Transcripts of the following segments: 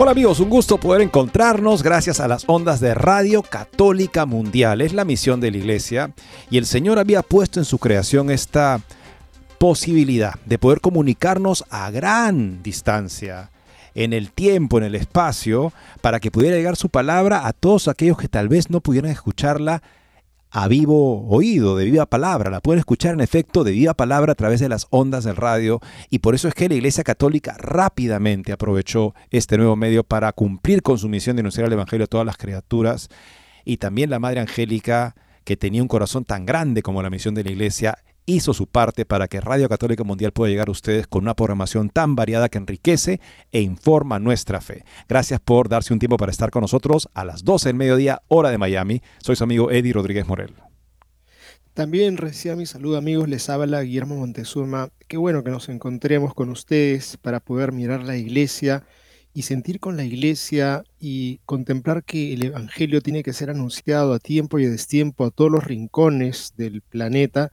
Hola amigos, un gusto poder encontrarnos gracias a las ondas de Radio Católica Mundial. Es la misión de la Iglesia y el Señor había puesto en su creación esta posibilidad de poder comunicarnos a gran distancia en el tiempo, en el espacio, para que pudiera llegar su palabra a todos aquellos que tal vez no pudieran escucharla a vivo oído, de viva palabra. La pueden escuchar en efecto de viva palabra a través de las ondas del radio. Y por eso es que la Iglesia Católica rápidamente aprovechó este nuevo medio para cumplir con su misión de anunciar el Evangelio a todas las criaturas. Y también la Madre Angélica, que tenía un corazón tan grande como la misión de la Iglesia, hizo su parte para que Radio Católica Mundial pueda llegar a ustedes con una programación tan variada que enriquece e informa nuestra fe. Gracias por darse un tiempo para estar con nosotros a las 12 del mediodía, hora de Miami. Soy su amigo Eddie Rodríguez Morel. También reciba mi saludo amigos, les habla Guillermo Montezuma. Qué bueno que nos encontremos con ustedes para poder mirar la iglesia y sentir con la iglesia y contemplar que el Evangelio tiene que ser anunciado a tiempo y a destiempo a todos los rincones del planeta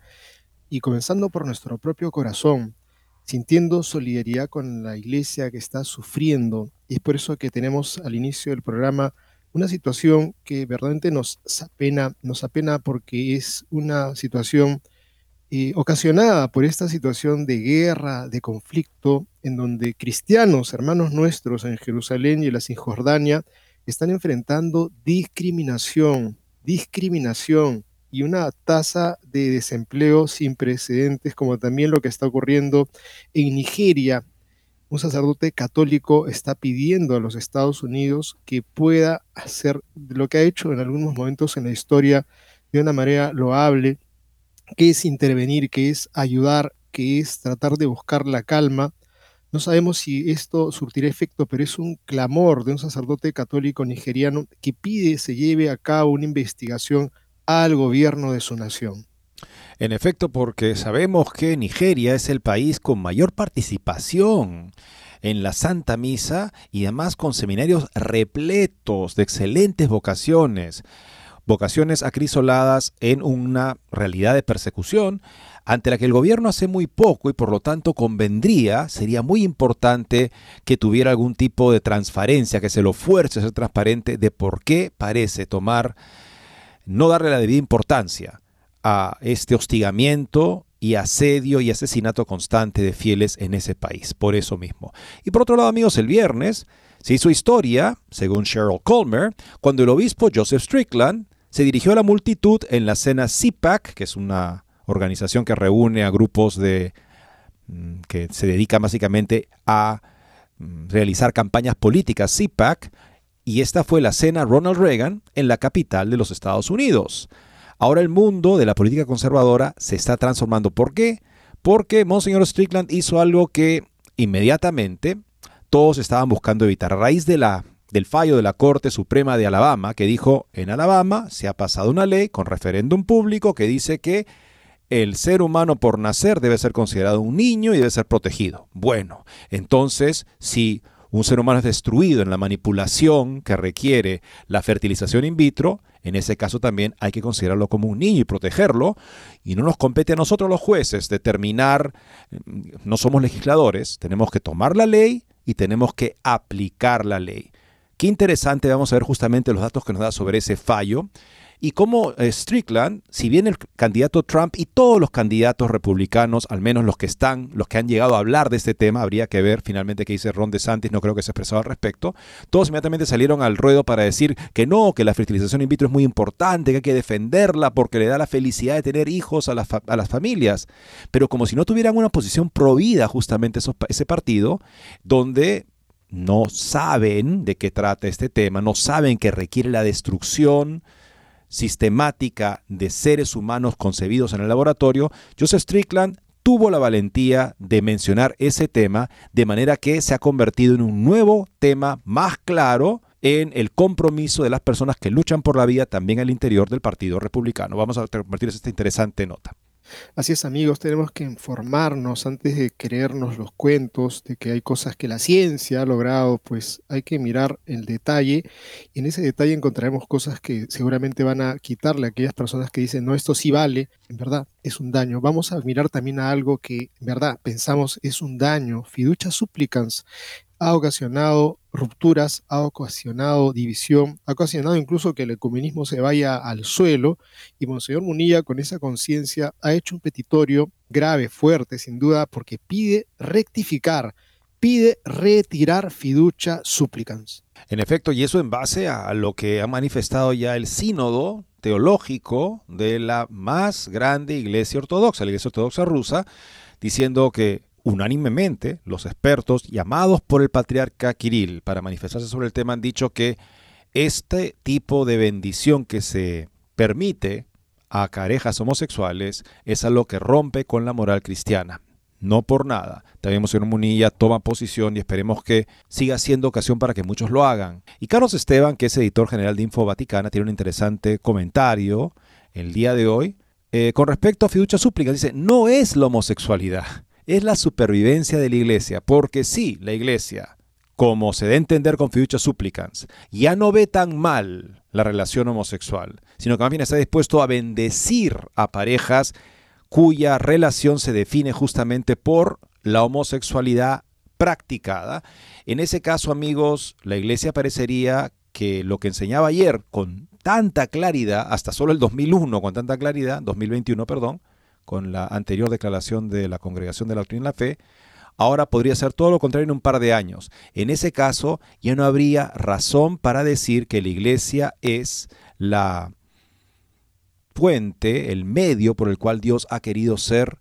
y comenzando por nuestro propio corazón, sintiendo solidaridad con la iglesia que está sufriendo. Y es por eso que tenemos al inicio del programa una situación que verdaderamente nos apena, nos apena porque es una situación eh, ocasionada por esta situación de guerra, de conflicto, en donde cristianos, hermanos nuestros en Jerusalén y en la Cisjordania, están enfrentando discriminación, discriminación, y una tasa de desempleo sin precedentes, como también lo que está ocurriendo en Nigeria. Un sacerdote católico está pidiendo a los Estados Unidos que pueda hacer lo que ha hecho en algunos momentos en la historia de una manera loable, que es intervenir, que es ayudar, que es tratar de buscar la calma. No sabemos si esto surtirá efecto, pero es un clamor de un sacerdote católico nigeriano que pide se lleve a cabo una investigación al gobierno de su nación. En efecto, porque sabemos que Nigeria es el país con mayor participación en la Santa Misa y además con seminarios repletos de excelentes vocaciones, vocaciones acrisoladas en una realidad de persecución ante la que el gobierno hace muy poco y por lo tanto convendría, sería muy importante que tuviera algún tipo de transparencia, que se lo fuerce a ser transparente de por qué parece tomar no darle la debida importancia a este hostigamiento y asedio y asesinato constante de fieles en ese país, por eso mismo. Y por otro lado, amigos, el viernes se hizo historia, según Cheryl Colmer, cuando el obispo Joseph Strickland se dirigió a la multitud en la cena CPAC, que es una organización que reúne a grupos de mm, que se dedican básicamente a mm, realizar campañas políticas CPAC, y esta fue la cena Ronald Reagan en la capital de los Estados Unidos. Ahora el mundo de la política conservadora se está transformando. ¿Por qué? Porque Monseñor Strickland hizo algo que inmediatamente todos estaban buscando evitar. A raíz del fallo de la Corte Suprema de Alabama, que dijo, en Alabama se ha pasado una ley con referéndum público que dice que el ser humano por nacer debe ser considerado un niño y debe ser protegido. Bueno, entonces, si un ser humano es destruido en la manipulación que requiere la fertilización in vitro, en ese caso también hay que considerarlo como un niño y protegerlo. Y no nos compete a nosotros los jueces determinar, mm, no somos legisladores, tenemos que tomar la ley y tenemos que aplicar la ley. Qué interesante, vamos a ver justamente los datos que nos da sobre ese fallo. Y cómo eh, Strickland, si bien el candidato Trump y todos los candidatos republicanos, al menos los que están, los que han llegado a hablar de este tema, habría que ver finalmente qué dice Ron DeSantis, no creo que se expresado al respecto, todos inmediatamente salieron al ruedo para decir que no, que la fertilización in vitro es muy importante, que hay que defenderla porque le da la felicidad de tener hijos a las, a las familias, pero como si no tuvieran una posición provida justamente ese partido, donde no saben de qué trata este tema, no saben que requiere la destrucción sistemática de seres humanos concebidos en el laboratorio, Joseph Strickland tuvo la valentía de mencionar ese tema de manera que se ha convertido en un nuevo tema más claro en el compromiso de las personas que luchan por la vida también al interior del Partido Republicano. Vamos a convertir esta interesante nota. Así es, amigos, tenemos que informarnos antes de creernos los cuentos de que hay cosas que la ciencia ha logrado, pues hay que mirar el detalle y en ese detalle encontraremos cosas que seguramente van a quitarle a aquellas personas que dicen, no, esto sí vale, en verdad es un daño. Vamos a mirar también a algo que en verdad pensamos es un daño, fiducia supplicans, ha ocasionado rupturas, ha ocasionado división, ha ocasionado incluso que el ecumenismo se vaya al suelo y Monseñor Munilla con esa conciencia ha hecho un petitorio grave, fuerte, sin duda, porque pide rectificar, pide retirar fiducia supplicans. En efecto, y eso en base a lo que ha manifestado ya el sínodo teológico de la más grande iglesia ortodoxa, la iglesia ortodoxa rusa, diciendo que unánimemente los expertos llamados por el patriarca Kirill para manifestarse sobre el tema han dicho que este tipo de bendición que se permite a carejas homosexuales es algo que rompe con la moral cristiana. No por nada. También Monseñor Munilla toma posición y esperemos que siga siendo ocasión para que muchos lo hagan. Y Carlos Esteban, que es editor general de Info Vaticana, tiene un interesante comentario el día de hoy eh, con respecto a fiducia súplica. Dice, no es la homosexualidad es la supervivencia de la iglesia, porque sí, la iglesia, como se debe entender con fiducia supplicans, ya no ve tan mal la relación homosexual, sino que más bien está dispuesto a bendecir a parejas cuya relación se define justamente por la homosexualidad practicada. En ese caso, amigos, la iglesia parecería que lo que enseñaba ayer con tanta claridad, hasta solo el 2001 con tanta claridad, 2021, perdón, con la anterior declaración de la Congregación de la Doctrina y la Fe, ahora podría ser todo lo contrario en un par de años. En ese caso, ya no habría razón para decir que la Iglesia es la fuente, el medio por el cual Dios ha querido ser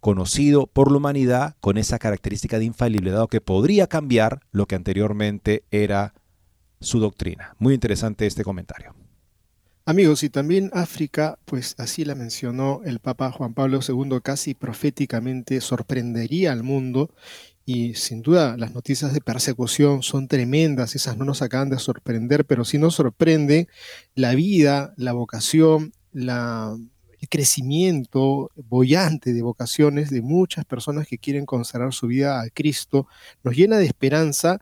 conocido por la humanidad con esa característica de infalibilidad que podría cambiar lo que anteriormente era su doctrina. Muy interesante este comentario. Amigos, y también África, pues así la mencionó el Papa Juan Pablo II, casi proféticamente sorprendería al mundo y sin duda las noticias de persecución son tremendas, esas no nos acaban de sorprender, pero sí nos sorprende la vida, la vocación, la, el crecimiento bollante de vocaciones de muchas personas que quieren consagrar su vida a Cristo, nos llena de esperanza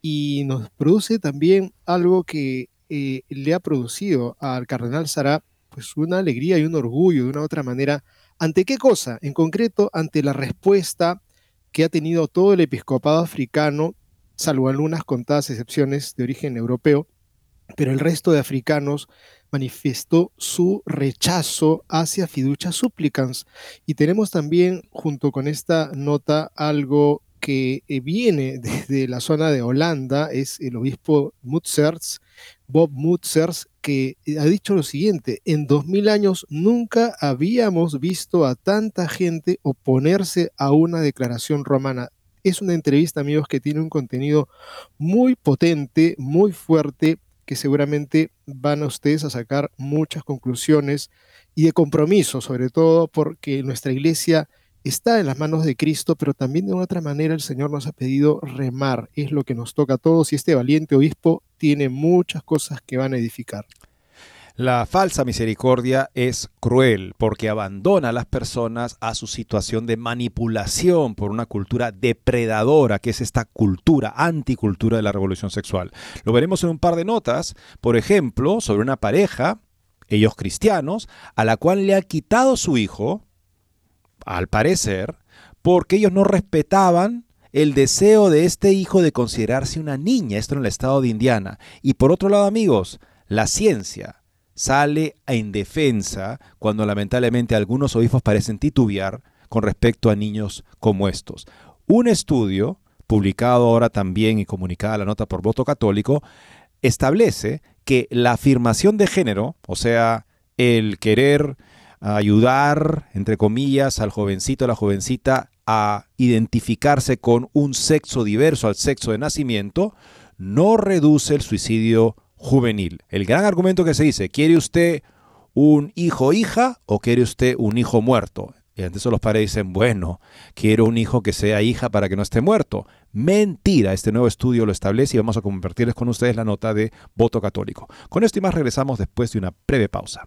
y nos produce también algo que eh, le ha producido al cardenal Sará pues una alegría y un orgullo de una u otra manera. ¿Ante qué cosa? En concreto, ante la respuesta que ha tenido todo el episcopado africano, salvo algunas contadas excepciones de origen europeo, pero el resto de africanos manifestó su rechazo hacia fiducia supplicans. Y tenemos también, junto con esta nota, algo que eh, viene desde la zona de Holanda, es el obispo Mutzerts, Bob Mutzers, que eh, ha dicho lo siguiente, en 2000 años nunca habíamos visto a tanta gente oponerse a una declaración romana. Es una entrevista, amigos, que tiene un contenido muy potente, muy fuerte, que seguramente van a ustedes a sacar muchas conclusiones y de compromiso, sobre todo porque nuestra iglesia está en las manos de Cristo, pero también de otra manera el Señor nos ha pedido remar. Es lo que nos toca a todos y este valiente obispo tiene muchas cosas que van a edificar. La falsa misericordia es cruel porque abandona a las personas a su situación de manipulación por una cultura depredadora, que es esta cultura, anticultura de la revolución sexual. Lo veremos en un par de notas, por ejemplo, sobre una pareja, ellos cristianos, a la cual le ha quitado su hijo, al parecer, porque ellos no respetaban el deseo de este hijo de considerarse una niña, esto en el estado de Indiana. Y por otro lado, amigos, la ciencia sale en defensa cuando lamentablemente algunos obispos parecen titubear con respecto a niños como estos. Un estudio, publicado ahora también y comunicada la nota por voto católico, establece que la afirmación de género, o sea, el querer ayudar, entre comillas, al jovencito o la jovencita a identificarse con un sexo diverso al sexo de nacimiento, no reduce el suicidio juvenil. El gran argumento que se dice, ¿quiere usted un hijo hija o quiere usted un hijo muerto? Y ante eso los padres dicen, bueno, quiero un hijo que sea hija para que no esté muerto. Mentira, este nuevo estudio lo establece y vamos a compartirles con ustedes la nota de voto católico. Con esto y más regresamos después de una breve pausa.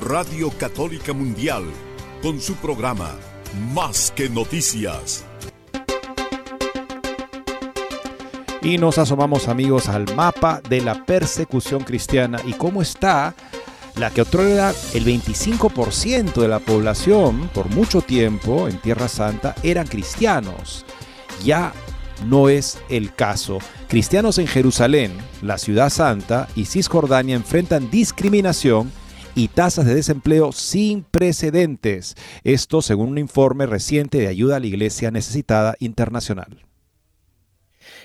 Radio Católica Mundial, con su programa Más que Noticias. Y nos asomamos amigos al mapa de la persecución cristiana y cómo está la que otorga el 25% de la población por mucho tiempo en Tierra Santa eran cristianos. Ya no es el caso. Cristianos en Jerusalén, la ciudad santa y Cisjordania enfrentan discriminación y tasas de desempleo sin precedentes. Esto según un informe reciente de ayuda a la Iglesia Necesitada Internacional.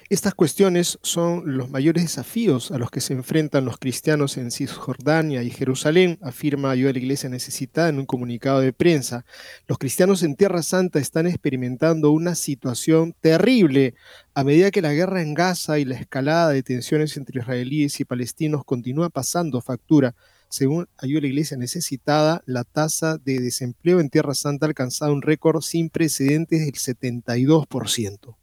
Estas cuestiones son los mayores desafíos a los que se enfrentan los cristianos en Cisjordania y Jerusalén, afirma Ayuda a la Iglesia Necesitada en un comunicado de prensa. Los cristianos en Tierra Santa están experimentando una situación terrible a medida que la guerra en Gaza y la escalada de tensiones entre israelíes y palestinos continúa pasando factura. Según Ayuda la Iglesia Necesitada, la tasa de desempleo en Tierra Santa ha alcanzado un récord sin precedentes del 72%.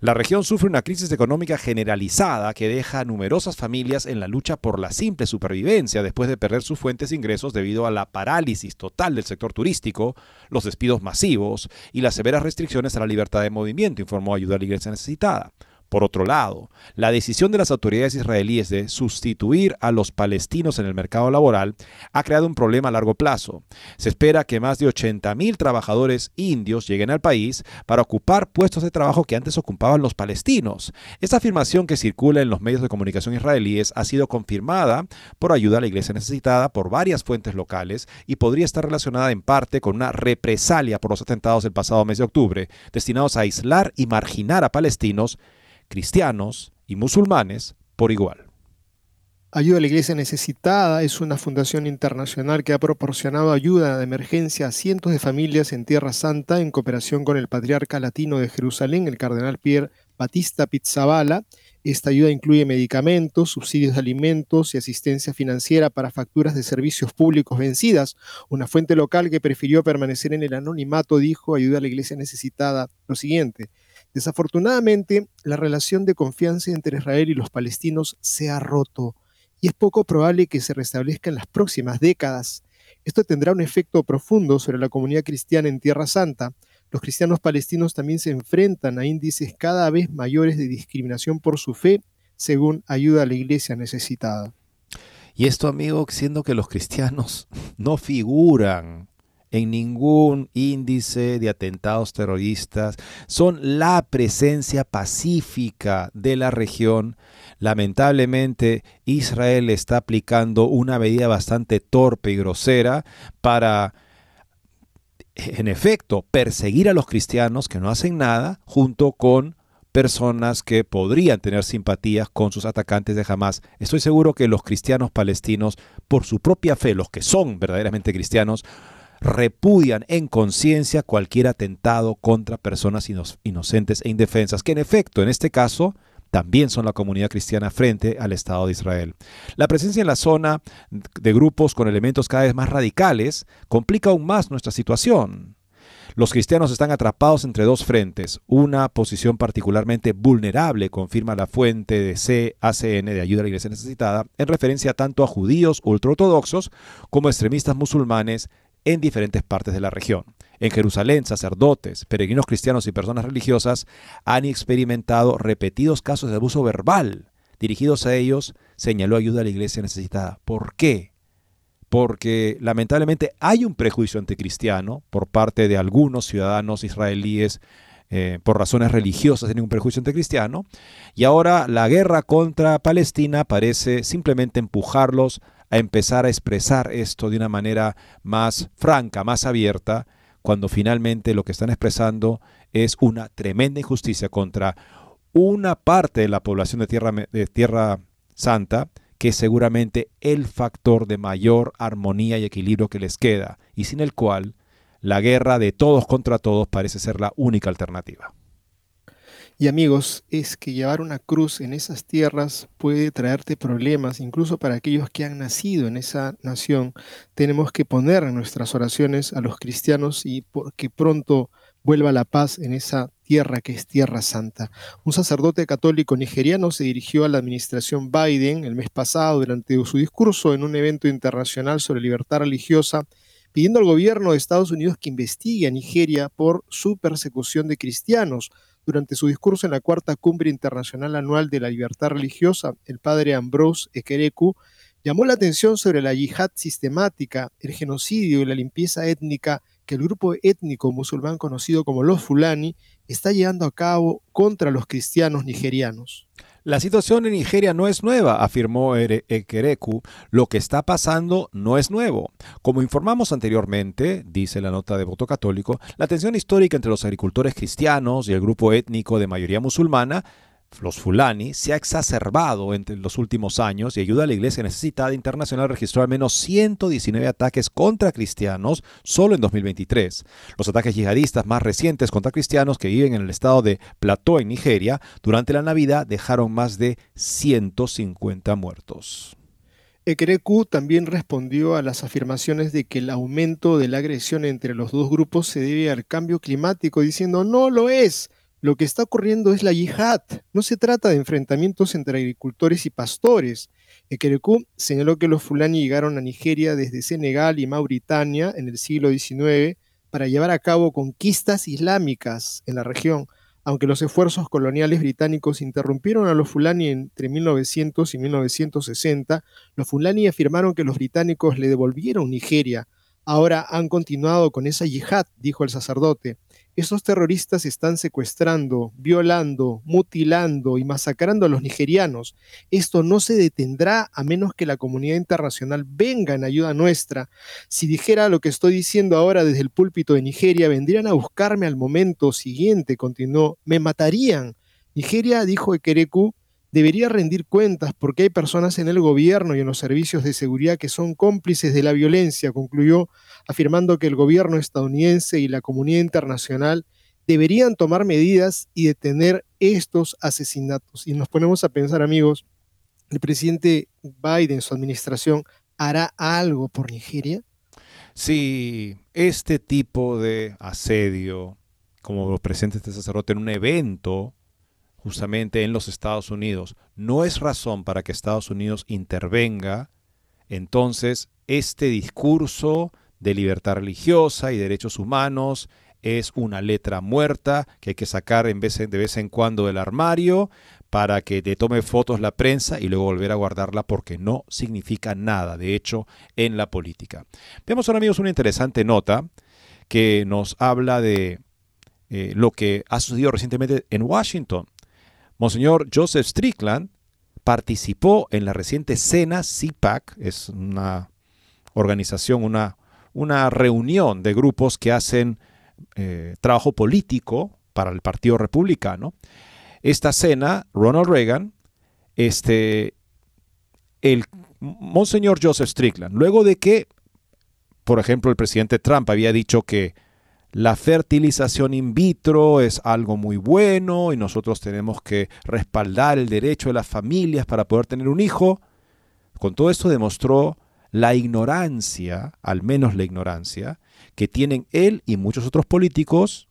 La región sufre una crisis económica generalizada que deja a numerosas familias en la lucha por la simple supervivencia después de perder sus fuentes de ingresos debido a la parálisis total del sector turístico, los despidos masivos y las severas restricciones a la libertad de movimiento, informó Ayuda a la Iglesia Necesitada. Por otro lado, la decisión de las autoridades israelíes de sustituir a los palestinos en el mercado laboral ha creado un problema a largo plazo. Se espera que más de 80.000 trabajadores indios lleguen al país para ocupar puestos de trabajo que antes ocupaban los palestinos. Esta afirmación que circula en los medios de comunicación israelíes ha sido confirmada por ayuda a la iglesia necesitada por varias fuentes locales y podría estar relacionada en parte con una represalia por los atentados del pasado mes de octubre, destinados a aislar y marginar a palestinos cristianos y musulmanes por igual. Ayuda a la Iglesia Necesitada es una fundación internacional que ha proporcionado ayuda de emergencia a cientos de familias en Tierra Santa en cooperación con el patriarca latino de Jerusalén, el cardenal Pierre Batista Pizzabala. Esta ayuda incluye medicamentos, subsidios de alimentos y asistencia financiera para facturas de servicios públicos vencidas. Una fuente local que prefirió permanecer en el anonimato dijo Ayuda a la Iglesia Necesitada lo siguiente. Desafortunadamente, la relación de confianza entre Israel y los palestinos se ha roto y es poco probable que se restablezca en las próximas décadas. Esto tendrá un efecto profundo sobre la comunidad cristiana en Tierra Santa. Los cristianos palestinos también se enfrentan a índices cada vez mayores de discriminación por su fe, según ayuda a la iglesia necesitada. Y esto, amigo, siendo que los cristianos no figuran en ningún índice de atentados terroristas, son la presencia pacífica de la región. Lamentablemente, Israel está aplicando una medida bastante torpe y grosera para, en efecto, perseguir a los cristianos que no hacen nada junto con personas que podrían tener simpatías con sus atacantes de Hamas. Estoy seguro que los cristianos palestinos, por su propia fe, los que son verdaderamente cristianos, repudian en conciencia cualquier atentado contra personas inocentes e indefensas, que en efecto, en este caso, también son la comunidad cristiana frente al Estado de Israel. La presencia en la zona de grupos con elementos cada vez más radicales complica aún más nuestra situación. Los cristianos están atrapados entre dos frentes, una posición particularmente vulnerable, confirma la fuente de CACN de ayuda a la iglesia necesitada, en referencia tanto a judíos ultraortodoxos como extremistas musulmanes en diferentes partes de la región. En Jerusalén, sacerdotes, peregrinos cristianos y personas religiosas han experimentado repetidos casos de abuso verbal dirigidos a ellos, señaló ayuda a la iglesia necesitada. ¿Por qué? Porque lamentablemente hay un prejuicio anticristiano por parte de algunos ciudadanos israelíes eh, por razones religiosas, tienen un prejuicio anticristiano, y ahora la guerra contra Palestina parece simplemente empujarlos a empezar a expresar esto de una manera más franca, más abierta, cuando finalmente lo que están expresando es una tremenda injusticia contra una parte de la población de Tierra, de tierra Santa, que es seguramente el factor de mayor armonía y equilibrio que les queda, y sin el cual la guerra de todos contra todos parece ser la única alternativa. Y amigos, es que llevar una cruz en esas tierras puede traerte problemas, incluso para aquellos que han nacido en esa nación. Tenemos que poner en nuestras oraciones a los cristianos y que pronto vuelva la paz en esa tierra que es Tierra Santa. Un sacerdote católico nigeriano se dirigió a la administración Biden el mes pasado durante su discurso en un evento internacional sobre libertad religiosa pidiendo al gobierno de Estados Unidos que investigue a Nigeria por su persecución de cristianos. Durante su discurso en la cuarta cumbre internacional anual de la libertad religiosa, el padre Ambrose Ekereku llamó la atención sobre la yihad sistemática, el genocidio y la limpieza étnica que el grupo étnico musulmán conocido como los Fulani está llevando a cabo contra los cristianos nigerianos. La situación en Nigeria no es nueva, afirmó Ekereku. Lo que está pasando no es nuevo. Como informamos anteriormente, dice la nota de voto católico, la tensión histórica entre los agricultores cristianos y el grupo étnico de mayoría musulmana los Fulani, se ha exacerbado entre los últimos años y ayuda a la Iglesia Necesitada Internacional registró al menos 119 ataques contra cristianos solo en 2023. Los ataques yihadistas más recientes contra cristianos que viven en el estado de Plateau en Nigeria durante la Navidad dejaron más de 150 muertos. Ekereku también respondió a las afirmaciones de que el aumento de la agresión entre los dos grupos se debe al cambio climático, diciendo no lo es. Lo que está ocurriendo es la yihad. No se trata de enfrentamientos entre agricultores y pastores. Ekereku señaló que los fulani llegaron a Nigeria desde Senegal y Mauritania en el siglo XIX para llevar a cabo conquistas islámicas en la región. Aunque los esfuerzos coloniales británicos interrumpieron a los fulani entre 1900 y 1960, los fulani afirmaron que los británicos le devolvieron Nigeria. Ahora han continuado con esa yihad, dijo el sacerdote. Esos terroristas están secuestrando, violando, mutilando y masacrando a los nigerianos. Esto no se detendrá a menos que la comunidad internacional venga en ayuda nuestra. Si dijera lo que estoy diciendo ahora desde el púlpito de Nigeria, vendrían a buscarme al momento siguiente, continuó, me matarían. Nigeria, dijo Ekereku, debería rendir cuentas porque hay personas en el gobierno y en los servicios de seguridad que son cómplices de la violencia, concluyó, afirmando que el gobierno estadounidense y la comunidad internacional deberían tomar medidas y detener estos asesinatos. Y nos ponemos a pensar, amigos, ¿el presidente Biden, su administración, hará algo por Nigeria? Si este tipo de asedio, como lo presenta este sacerdote en un evento, justamente en los Estados Unidos, no es razón para que Estados Unidos intervenga, entonces este discurso de libertad religiosa y derechos humanos es una letra muerta que hay que sacar en vez de vez en cuando del armario para que te tome fotos la prensa y luego volver a guardarla porque no significa nada, de hecho, en la política. Veamos ahora, amigos, una interesante nota que nos habla de eh, lo que ha sucedido recientemente en Washington. Monseñor Joseph Strickland participó en la reciente cena CPAC, es una organización, una, una reunión de grupos que hacen eh, trabajo político para el Partido Republicano. Esta cena, Ronald Reagan, este, el Monseñor Joseph Strickland, luego de que, por ejemplo, el presidente Trump había dicho que la fertilización in vitro es algo muy bueno y nosotros tenemos que respaldar el derecho de las familias para poder tener un hijo. Con todo esto demostró la ignorancia, al menos la ignorancia, que tienen él y muchos otros políticos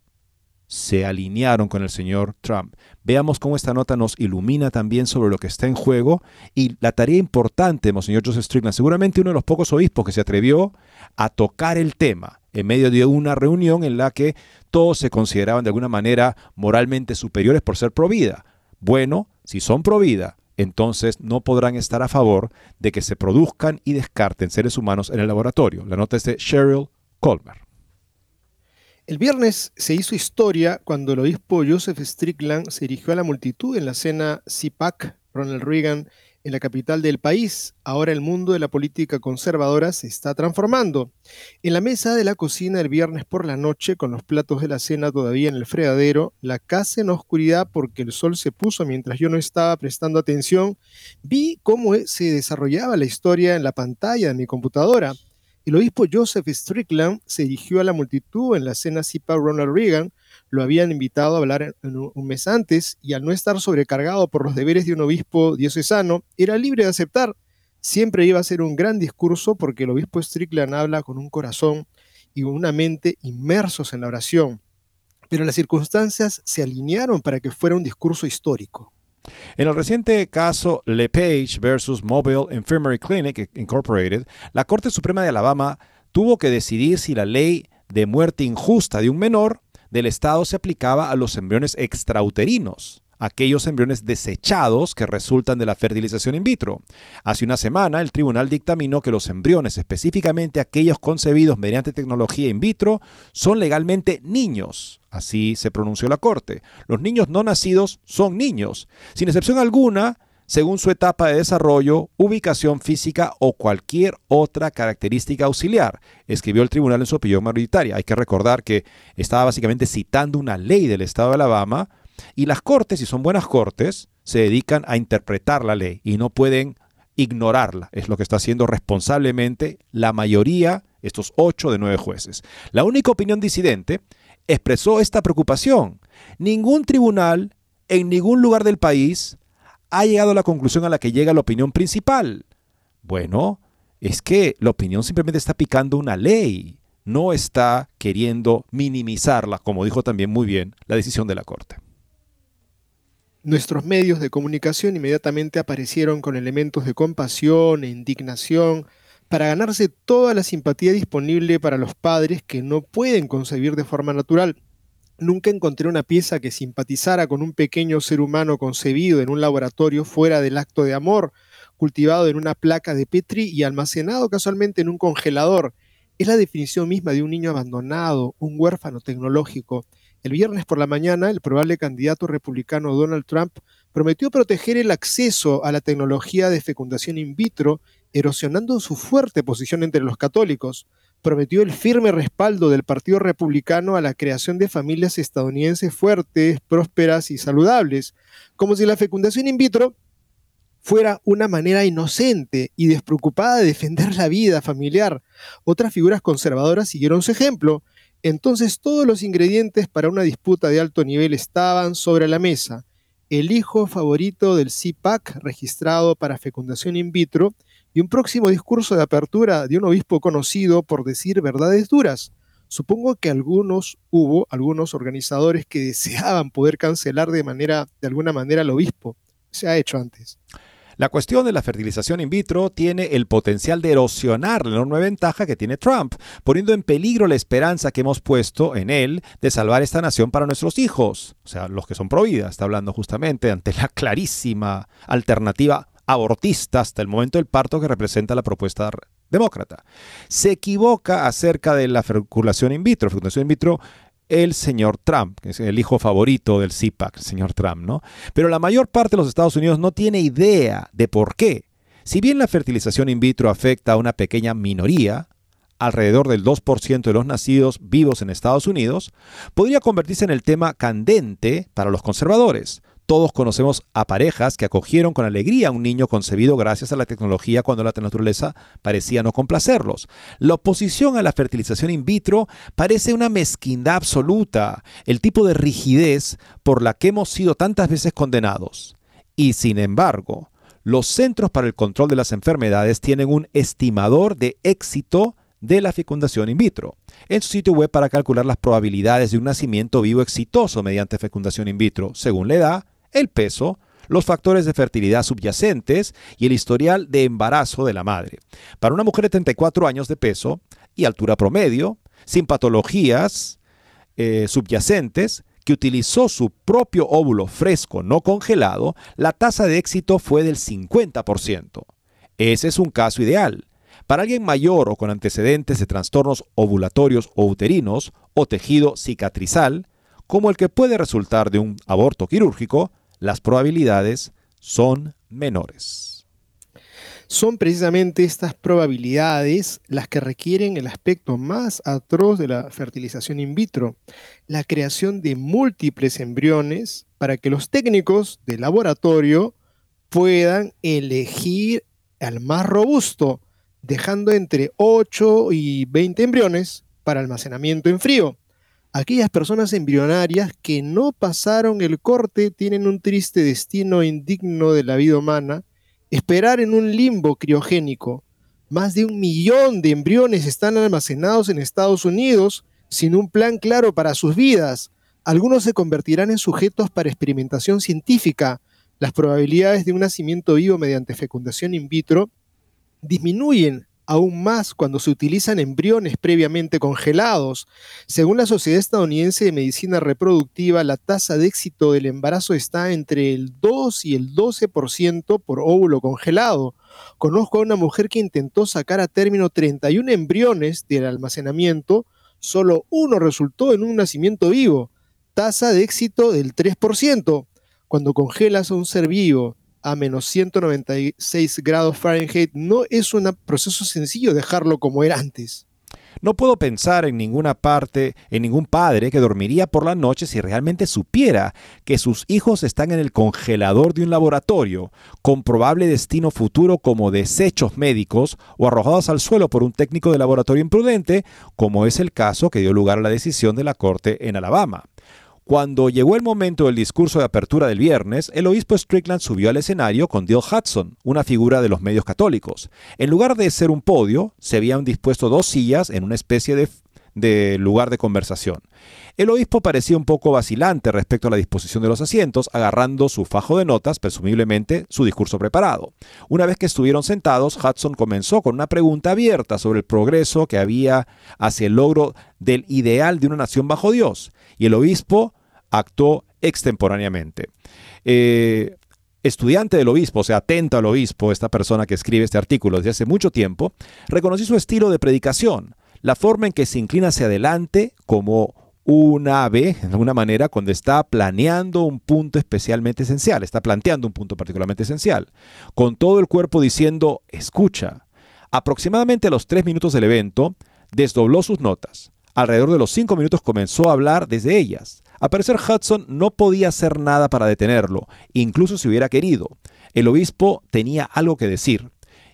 se alinearon con el señor Trump. Veamos cómo esta nota nos ilumina también sobre lo que está en juego y la tarea importante, Monseñor Joseph Strickland, seguramente uno de los pocos obispos que se atrevió a tocar el tema en medio de una reunión en la que todos se consideraban de alguna manera moralmente superiores por ser pro vida. Bueno, si son pro vida, entonces no podrán estar a favor de que se produzcan y descarten seres humanos en el laboratorio. La nota es de Cheryl Colmer. El viernes se hizo historia cuando el obispo Joseph Strickland se dirigió a la multitud en la cena CPAC, Ronald Reagan, en la capital del país. Ahora el mundo de la política conservadora se está transformando. En la mesa de la cocina el viernes por la noche, con los platos de la cena todavía en el fregadero, la casa en oscuridad porque el sol se puso mientras yo no estaba prestando atención, vi cómo se desarrollaba la historia en la pantalla de mi computadora. El obispo Joseph Strickland se dirigió a la multitud en la cena CIPA Ronald Reagan. Lo habían invitado a hablar un mes antes y al no estar sobrecargado por los deberes de un obispo diocesano, era libre de aceptar. Siempre iba a ser un gran discurso porque el obispo Strickland habla con un corazón y una mente inmersos en la oración. Pero las circunstancias se alinearon para que fuera un discurso histórico. En el reciente caso LePage versus Mobile Infirmary Clinic Incorporated, la Corte Suprema de Alabama tuvo que decidir si la ley de muerte injusta de un menor del Estado se aplicaba a los embriones extrauterinos aquellos embriones desechados que resultan de la fertilización in vitro. Hace una semana, el tribunal dictaminó que los embriones, específicamente aquellos concebidos mediante tecnología in vitro, son legalmente niños. Así se pronunció la Corte. Los niños no nacidos son niños, sin excepción alguna, según su etapa de desarrollo, ubicación física o cualquier otra característica auxiliar, escribió el tribunal en su opinión mayoritaria. Hay que recordar que estaba básicamente citando una ley del estado de Alabama y las cortes, si son buenas cortes, se dedican a interpretar la ley y no pueden ignorarla. Es lo que está haciendo responsablemente la mayoría, estos ocho de nueve jueces. La única opinión disidente expresó esta preocupación. Ningún tribunal en ningún lugar del país ha llegado a la conclusión a la que llega la opinión principal. Bueno, es que la opinión simplemente está picando una ley, no está queriendo minimizarla, como dijo también muy bien la decisión de la Corte. Nuestros medios de comunicación inmediatamente aparecieron con elementos de compasión e indignación para ganarse toda la simpatía disponible para los padres que no pueden concebir de forma natural. Nunca encontré una pieza que simpatizara con un pequeño ser humano concebido en un laboratorio fuera del acto de amor, cultivado en una placa de Petri y almacenado casualmente en un congelador. Es la definición misma de un niño abandonado, un huérfano tecnológico. El viernes por la mañana, el probable candidato republicano Donald Trump prometió proteger el acceso a la tecnología de fecundación in vitro, erosionando su fuerte posición entre los católicos. Prometió el firme respaldo del Partido Republicano a la creación de familias estadounidenses fuertes, prósperas y saludables, como si la fecundación in vitro fuera una manera inocente y despreocupada de defender la vida familiar. Otras figuras conservadoras siguieron su ejemplo, entonces todos los ingredientes para una disputa de alto nivel estaban sobre la mesa. El hijo favorito del CPAC registrado para fecundación in vitro y un próximo discurso de apertura de un obispo conocido por decir verdades duras. Supongo que algunos hubo algunos organizadores que deseaban poder cancelar de manera de alguna manera al obispo. Se ha hecho antes. La cuestión de la fertilización in vitro tiene el potencial de erosionar la enorme ventaja que tiene Trump, poniendo en peligro la esperanza que hemos puesto en él de salvar esta nación para nuestros hijos, o sea, los que son prohibidas, está hablando justamente ante la clarísima alternativa abortista hasta el momento del parto que representa la propuesta demócrata. Se equivoca acerca de la fecundación in vitro. Fecundación in vitro el señor Trump, que es el hijo favorito del CIPAC, el señor Trump, ¿no? Pero la mayor parte de los Estados Unidos no tiene idea de por qué. Si bien la fertilización in vitro afecta a una pequeña minoría, alrededor del 2% de los nacidos vivos en Estados Unidos, podría convertirse en el tema candente para los conservadores, todos conocemos a parejas que acogieron con alegría a un niño concebido gracias a la tecnología cuando la naturaleza parecía no complacerlos. La oposición a la fertilización in vitro parece una mezquindad absoluta, el tipo de rigidez por la que hemos sido tantas veces condenados. Y sin embargo, los Centros para el Control de las Enfermedades tienen un estimador de éxito de la fecundación in vitro en su sitio web para calcular las probabilidades de un nacimiento vivo exitoso mediante fecundación in vitro, según la edad, el peso, los factores de fertilidad subyacentes y el historial de embarazo de la madre. Para una mujer de 34 años de peso y altura promedio, sin patologías eh, subyacentes, que utilizó su propio óvulo fresco no congelado, la tasa de éxito fue del 50%. Ese es un caso ideal. Para alguien mayor o con antecedentes de trastornos ovulatorios o uterinos o tejido cicatrizal, como el que puede resultar de un aborto quirúrgico, las probabilidades son menores. Son precisamente estas probabilidades las que requieren el aspecto más atroz de la fertilización in vitro, la creación de múltiples embriones para que los técnicos del laboratorio puedan elegir al más robusto, dejando entre 8 y 20 embriones para almacenamiento en frío. Aquellas personas embrionarias que no pasaron el corte tienen un triste destino indigno de la vida humana, esperar en un limbo criogénico. Más de un millón de embriones están almacenados en Estados Unidos sin un plan claro para sus vidas. Algunos se convertirán en sujetos para experimentación científica. Las probabilidades de un nacimiento vivo mediante fecundación in vitro disminuyen aún más cuando se utilizan embriones previamente congelados. Según la Sociedad Estadounidense de Medicina Reproductiva, la tasa de éxito del embarazo está entre el 2 y el 12% por óvulo congelado. Conozco a una mujer que intentó sacar a término 31 embriones del almacenamiento, solo uno resultó en un nacimiento vivo. Tasa de éxito del 3%. Cuando congelas a un ser vivo a menos 196 grados Fahrenheit, no es un proceso sencillo dejarlo como era antes. No puedo pensar en ninguna parte, en ningún padre que dormiría por la noche si realmente supiera que sus hijos están en el congelador de un laboratorio, con probable destino futuro como desechos médicos o arrojados al suelo por un técnico de laboratorio imprudente, como es el caso que dio lugar a la decisión de la Corte en Alabama. Cuando llegó el momento del discurso de apertura del viernes, el obispo Strickland subió al escenario con Dill Hudson, una figura de los medios católicos. En lugar de ser un podio, se habían dispuesto dos sillas en una especie de, de lugar de conversación. El obispo parecía un poco vacilante respecto a la disposición de los asientos, agarrando su fajo de notas, presumiblemente su discurso preparado. Una vez que estuvieron sentados, Hudson comenzó con una pregunta abierta sobre el progreso que había hacia el logro del ideal de una nación bajo Dios, y el obispo actuó extemporáneamente. Eh, estudiante del obispo, o sea, atento al obispo, esta persona que escribe este artículo desde hace mucho tiempo, reconocí su estilo de predicación, la forma en que se inclina hacia adelante como un ave, de alguna manera, cuando está planeando un punto especialmente esencial, está planteando un punto particularmente esencial, con todo el cuerpo diciendo, escucha. Aproximadamente a los tres minutos del evento, desdobló sus notas. Alrededor de los cinco minutos comenzó a hablar desde ellas. A parecer Hudson no podía hacer nada para detenerlo, incluso si hubiera querido. El obispo tenía algo que decir,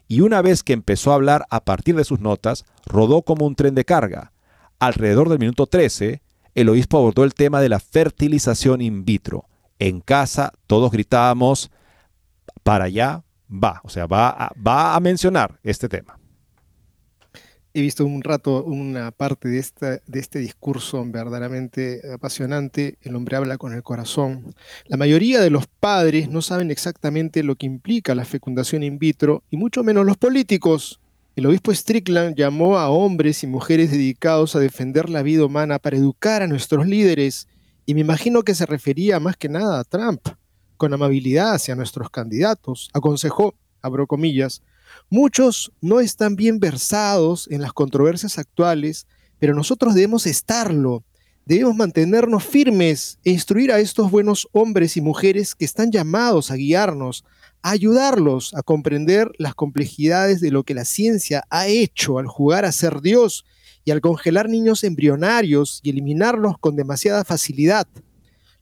y una vez que empezó a hablar a partir de sus notas, rodó como un tren de carga. Alrededor del minuto 13, el obispo abordó el tema de la fertilización in vitro. En casa todos gritábamos, para allá va, o sea, va va a mencionar este tema. He visto un rato una parte de, este discurso verdaderamente apasionante. El hombre habla con el corazón. La mayoría de los padres no saben exactamente lo que implica la fecundación in vitro y mucho menos los políticos. El obispo Strickland llamó a hombres y mujeres dedicados a defender la vida humana para educar a nuestros líderes y me imagino que se refería más que nada a Trump. Con amabilidad hacia nuestros candidatos, aconsejó, abro comillas, Muchos no están bien versados en las controversias actuales, pero nosotros debemos estarlo. Debemos mantenernos firmes e instruir a estos buenos hombres y mujeres que están llamados a guiarnos, a ayudarlos a comprender las complejidades de lo que la ciencia ha hecho al jugar a ser Dios y al congelar niños embrionarios y eliminarlos con demasiada facilidad.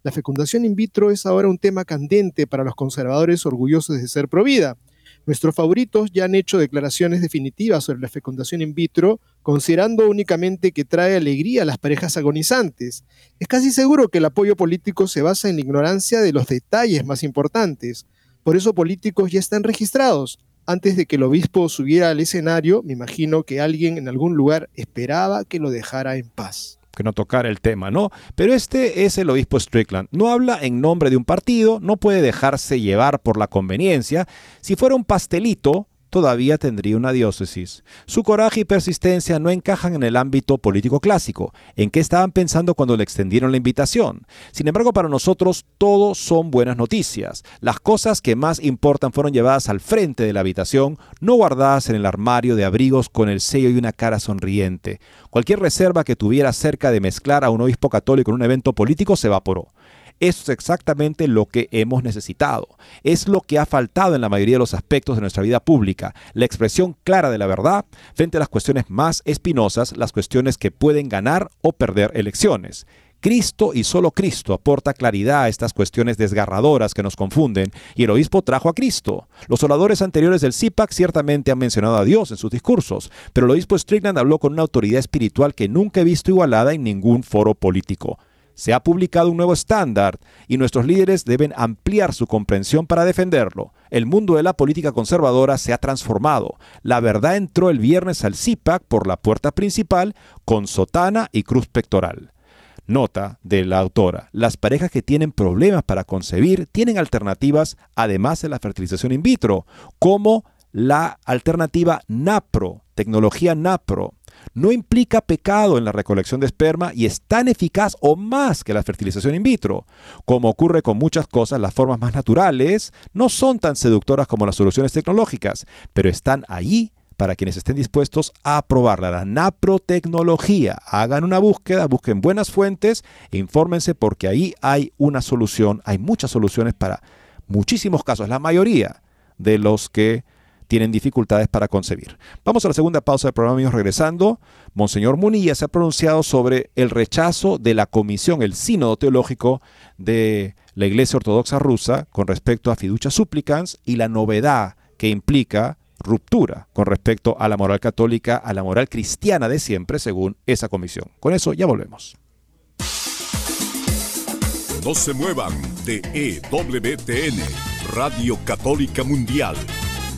La fecundación in vitro es ahora un tema candente para los conservadores orgullosos de ser provida. Nuestros favoritos ya han hecho declaraciones definitivas sobre la fecundación in vitro, considerando únicamente que trae alegría a las parejas agonizantes. Es casi seguro que el apoyo político se basa en la ignorancia de los detalles más importantes. Por eso políticos ya están registrados. Antes de que el obispo subiera al escenario, me imagino que alguien en algún lugar esperaba que lo dejara en paz que no tocara el tema, ¿no? Pero este es el obispo Strickland. No habla en nombre de un partido, no puede dejarse llevar por la conveniencia. Si fuera un pastelito, todavía tendría una diócesis. Su coraje y persistencia no encajan en el ámbito político clásico. ¿En qué estaban pensando cuando le extendieron la invitación? Sin embargo, para nosotros todo son buenas noticias. Las cosas que más importan fueron llevadas al frente de la habitación, no guardadas en el armario de abrigos con el sello y una cara sonriente. Cualquier reserva que tuviera cerca de mezclar a un obispo católico en un evento político se evaporó. Eso es exactamente lo que hemos necesitado. Es lo que ha faltado en la mayoría de los aspectos de nuestra vida pública. La expresión clara de la verdad frente a las cuestiones más espinosas, las cuestiones que pueden ganar o perder elecciones. Cristo y solo Cristo aporta claridad a estas cuestiones desgarradoras que nos confunden y el obispo trajo a Cristo. Los oradores anteriores del CIPAC ciertamente han mencionado a Dios en sus discursos, pero el obispo Strickland habló con una autoridad espiritual que nunca he visto igualada en ningún foro político. Se ha publicado un nuevo estándar y nuestros líderes deben ampliar su comprensión para defenderlo. El mundo de la política conservadora se ha transformado. La verdad entró el viernes al CIPAC por la puerta principal con sotana y cruz pectoral. Nota de la autora, las parejas que tienen problemas para concebir tienen alternativas además de la fertilización in vitro, como la alternativa NAPRO, tecnología NAPRO, no implica pecado en la recolección de esperma y es tan eficaz o más que la fertilización in vitro. Como ocurre con muchas cosas, las formas más naturales no son tan seductoras como las soluciones tecnológicas, pero están allí para quienes estén dispuestos a probarla. La naprotecnología. Hagan una búsqueda, busquen buenas fuentes e infórmense porque ahí hay una solución, hay muchas soluciones para muchísimos casos, la mayoría de los que tienen dificultades para concebir. Vamos a la segunda pausa del programa, amigos, regresando. Monseñor Munilla se ha pronunciado sobre el rechazo de la comisión, el sínodo teológico de la Iglesia Ortodoxa rusa con respecto a fiducia supplicans y la novedad que implica ruptura con respecto a la moral católica, a la moral cristiana de siempre, según esa comisión. Con eso ya volvemos. No se muevan de EWTN, Radio Católica Mundial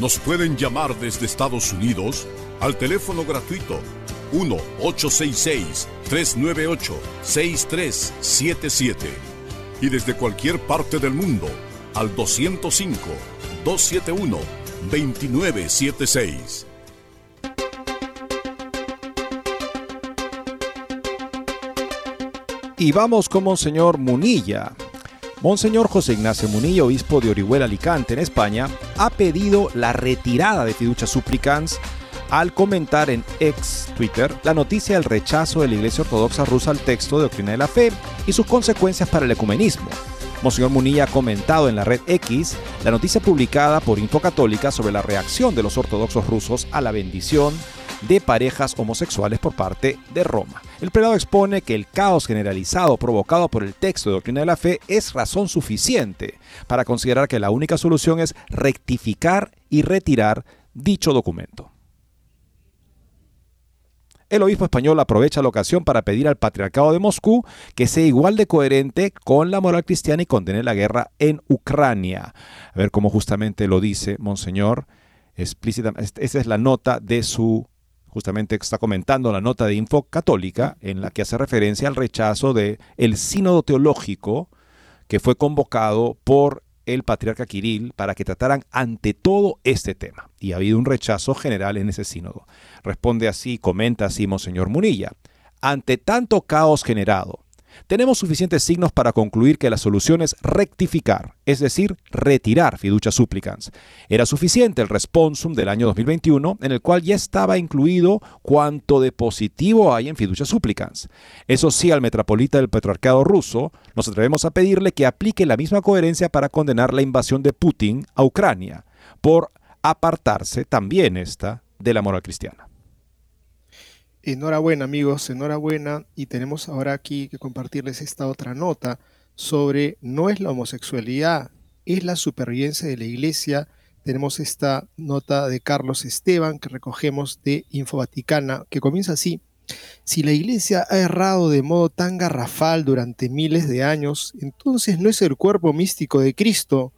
nos pueden llamar desde Estados Unidos al teléfono gratuito 1-866-398-6377 y desde cualquier parte del mundo al 205-271-2976. Y vamos con Monseñor Munilla. Monseñor José Ignacio Munilla, obispo de Orihuela Alicante, en España, ha pedido la retirada de Fiducia Supplicans al comentar en ex Twitter la noticia del rechazo de la Iglesia Ortodoxa rusa al texto de Doctrina de la Fe y sus consecuencias para el ecumenismo. Monseñor Munilla ha comentado en la red X la noticia publicada por Info Católica sobre la reacción de los ortodoxos rusos a la bendición de parejas homosexuales por parte de Roma. El prelado expone que el caos generalizado provocado por el texto de Doctrina de la Fe es razón suficiente para considerar que la única solución es rectificar y retirar dicho documento. El obispo español aprovecha la ocasión para pedir al patriarcado de Moscú que sea igual de coherente con la moral cristiana y condene la guerra en Ucrania. A ver cómo justamente lo dice Monseñor explícitamente. Esa es la nota de su justamente está comentando la nota de Info Católica en la que hace referencia al rechazo de el sínodo teológico que fue convocado por el patriarca Kirill para que trataran ante todo este tema. Y ha habido un rechazo general en ese sínodo. Responde así, comenta así Monseñor Munilla. Ante tanto caos generado, tenemos suficientes signos para concluir que la solución es rectificar, es decir, retirar fiducia supplicans. Era suficiente el responsum del año 2021, en el cual ya estaba incluido cuanto de positivo hay en fiducia supplicans. Eso sí, al metropolita del patriarcado ruso, nos atrevemos a pedirle que aplique la misma coherencia para condenar la invasión de Putin a Ucrania, por apartarse también esta de la moral cristiana. Enhorabuena amigos, enhorabuena. Y tenemos ahora aquí que compartirles esta otra nota sobre no es la homosexualidad, es la supervivencia de la iglesia. Tenemos esta nota de Carlos Esteban que recogemos de Info Vaticana que comienza así. Si la iglesia ha errado de modo tan garrafal durante miles de años, entonces no es el cuerpo místico de Cristo,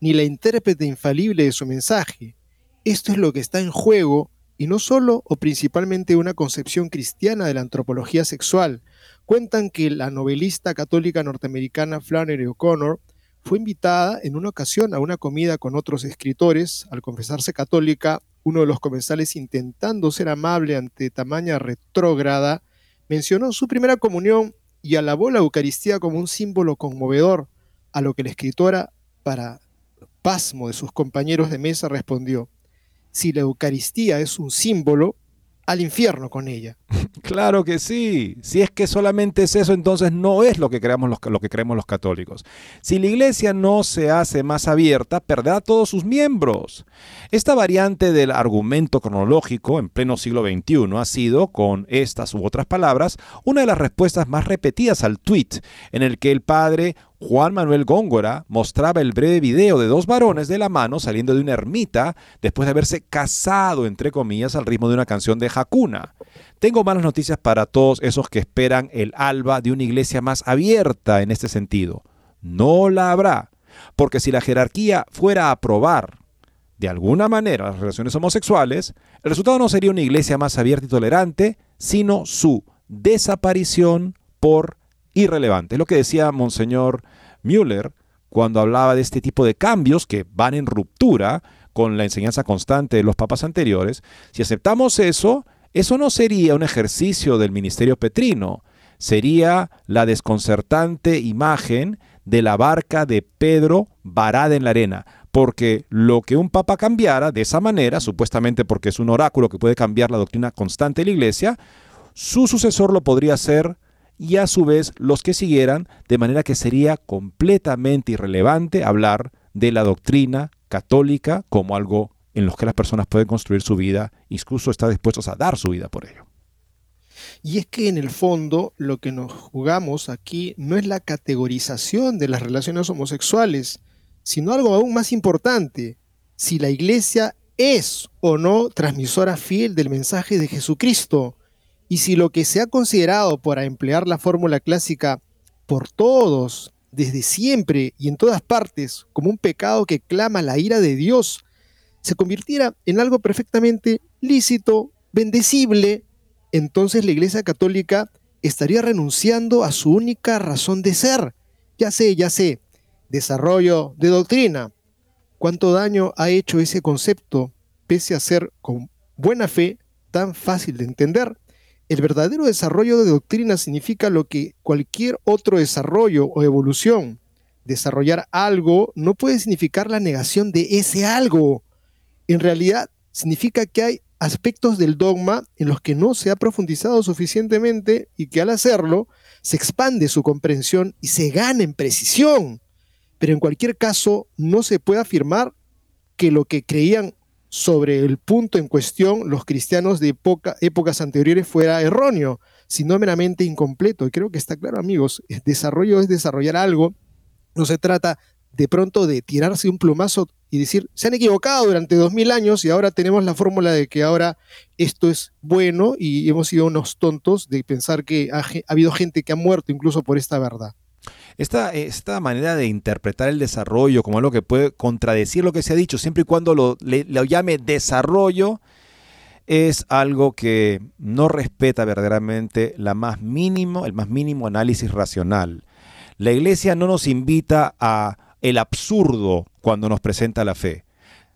ni la intérprete infalible de su mensaje. Esto es lo que está en juego y no solo o principalmente una concepción cristiana de la antropología sexual. Cuentan que la novelista católica norteamericana Flannery O'Connor fue invitada en una ocasión a una comida con otros escritores. Al confesarse católica, uno de los comensales intentando ser amable ante tamaña retrógrada, mencionó su primera comunión y alabó la Eucaristía como un símbolo conmovedor, a lo que la escritora, para pasmo de sus compañeros de mesa, respondió, si la Eucaristía es un símbolo, al infierno con ella. Claro que sí. Si es que solamente es eso, entonces no es lo que los, lo que creemos los católicos. Si la iglesia no se hace más abierta, perderá todos sus miembros. Esta variante del argumento cronológico en pleno siglo XXI ha sido, con estas u otras palabras, una de las respuestas más repetidas al tweet en el que el padre Juan Manuel Góngora mostraba el breve video de dos varones de la mano saliendo de una ermita después de haberse casado, entre comillas, al ritmo de una canción de Hakuna. Tengo malas noticias para todos esos que esperan el alba de una iglesia más abierta en este sentido. No la habrá, porque si la jerarquía fuera a aprobar de alguna manera las relaciones homosexuales, el resultado no sería una iglesia más abierta y tolerante, sino su desaparición por irrelevante. Es lo que decía Monseñor Müller cuando hablaba de este tipo de cambios que van en ruptura con la enseñanza constante de los papas anteriores. Si aceptamos eso, eso no sería un ejercicio del ministerio petrino, sería la desconcertante imagen de la barca de Pedro varada en la arena. Porque lo que un papa cambiara de esa manera, supuestamente porque es un oráculo que puede cambiar la doctrina constante de la iglesia, su sucesor lo podría hacer y a su vez los que siguieran, de manera que sería completamente irrelevante hablar de la doctrina católica como algo en lo que las personas pueden construir su vida, incluso estar dispuestos a dar su vida por ello. Y es que en el fondo lo que nos jugamos aquí no es la categorización de las relaciones homosexuales, sino algo aún más importante, si la iglesia es o no transmisora fiel del mensaje de Jesucristo, y si lo que se ha considerado, para emplear la fórmula clásica, por todos, desde siempre y en todas partes, como un pecado que clama la ira de Dios, se convirtiera en algo perfectamente lícito, bendecible, entonces la Iglesia Católica estaría renunciando a su única razón de ser. Ya sé, ya sé, desarrollo de doctrina. ¿Cuánto daño ha hecho ese concepto, pese a ser con buena fe tan fácil de entender? El verdadero desarrollo de doctrina significa lo que cualquier otro desarrollo o evolución. Desarrollar algo no puede significar la negación de ese algo. En realidad, significa que hay aspectos del dogma en los que no se ha profundizado suficientemente y que al hacerlo se expande su comprensión y se gana en precisión. Pero en cualquier caso, no se puede afirmar que lo que creían sobre el punto en cuestión los cristianos de épocas anteriores fuera erróneo, sino meramente incompleto. Y creo que está claro, amigos, desarrollo es desarrollar algo, no se trata de pronto de tirarse un plumazo y decir, se han equivocado durante dos mil años y ahora tenemos la fórmula de que ahora esto es bueno y hemos sido unos tontos de pensar que ha, habido gente que ha muerto incluso por esta verdad. Esta, esta, manera de interpretar el desarrollo como algo que puede contradecir lo que se ha dicho, siempre y cuando lo, lo llame desarrollo, es algo que no respeta verdaderamente la más mínimo, el más mínimo análisis racional. La iglesia no nos invita a el absurdo cuando nos presenta la fe.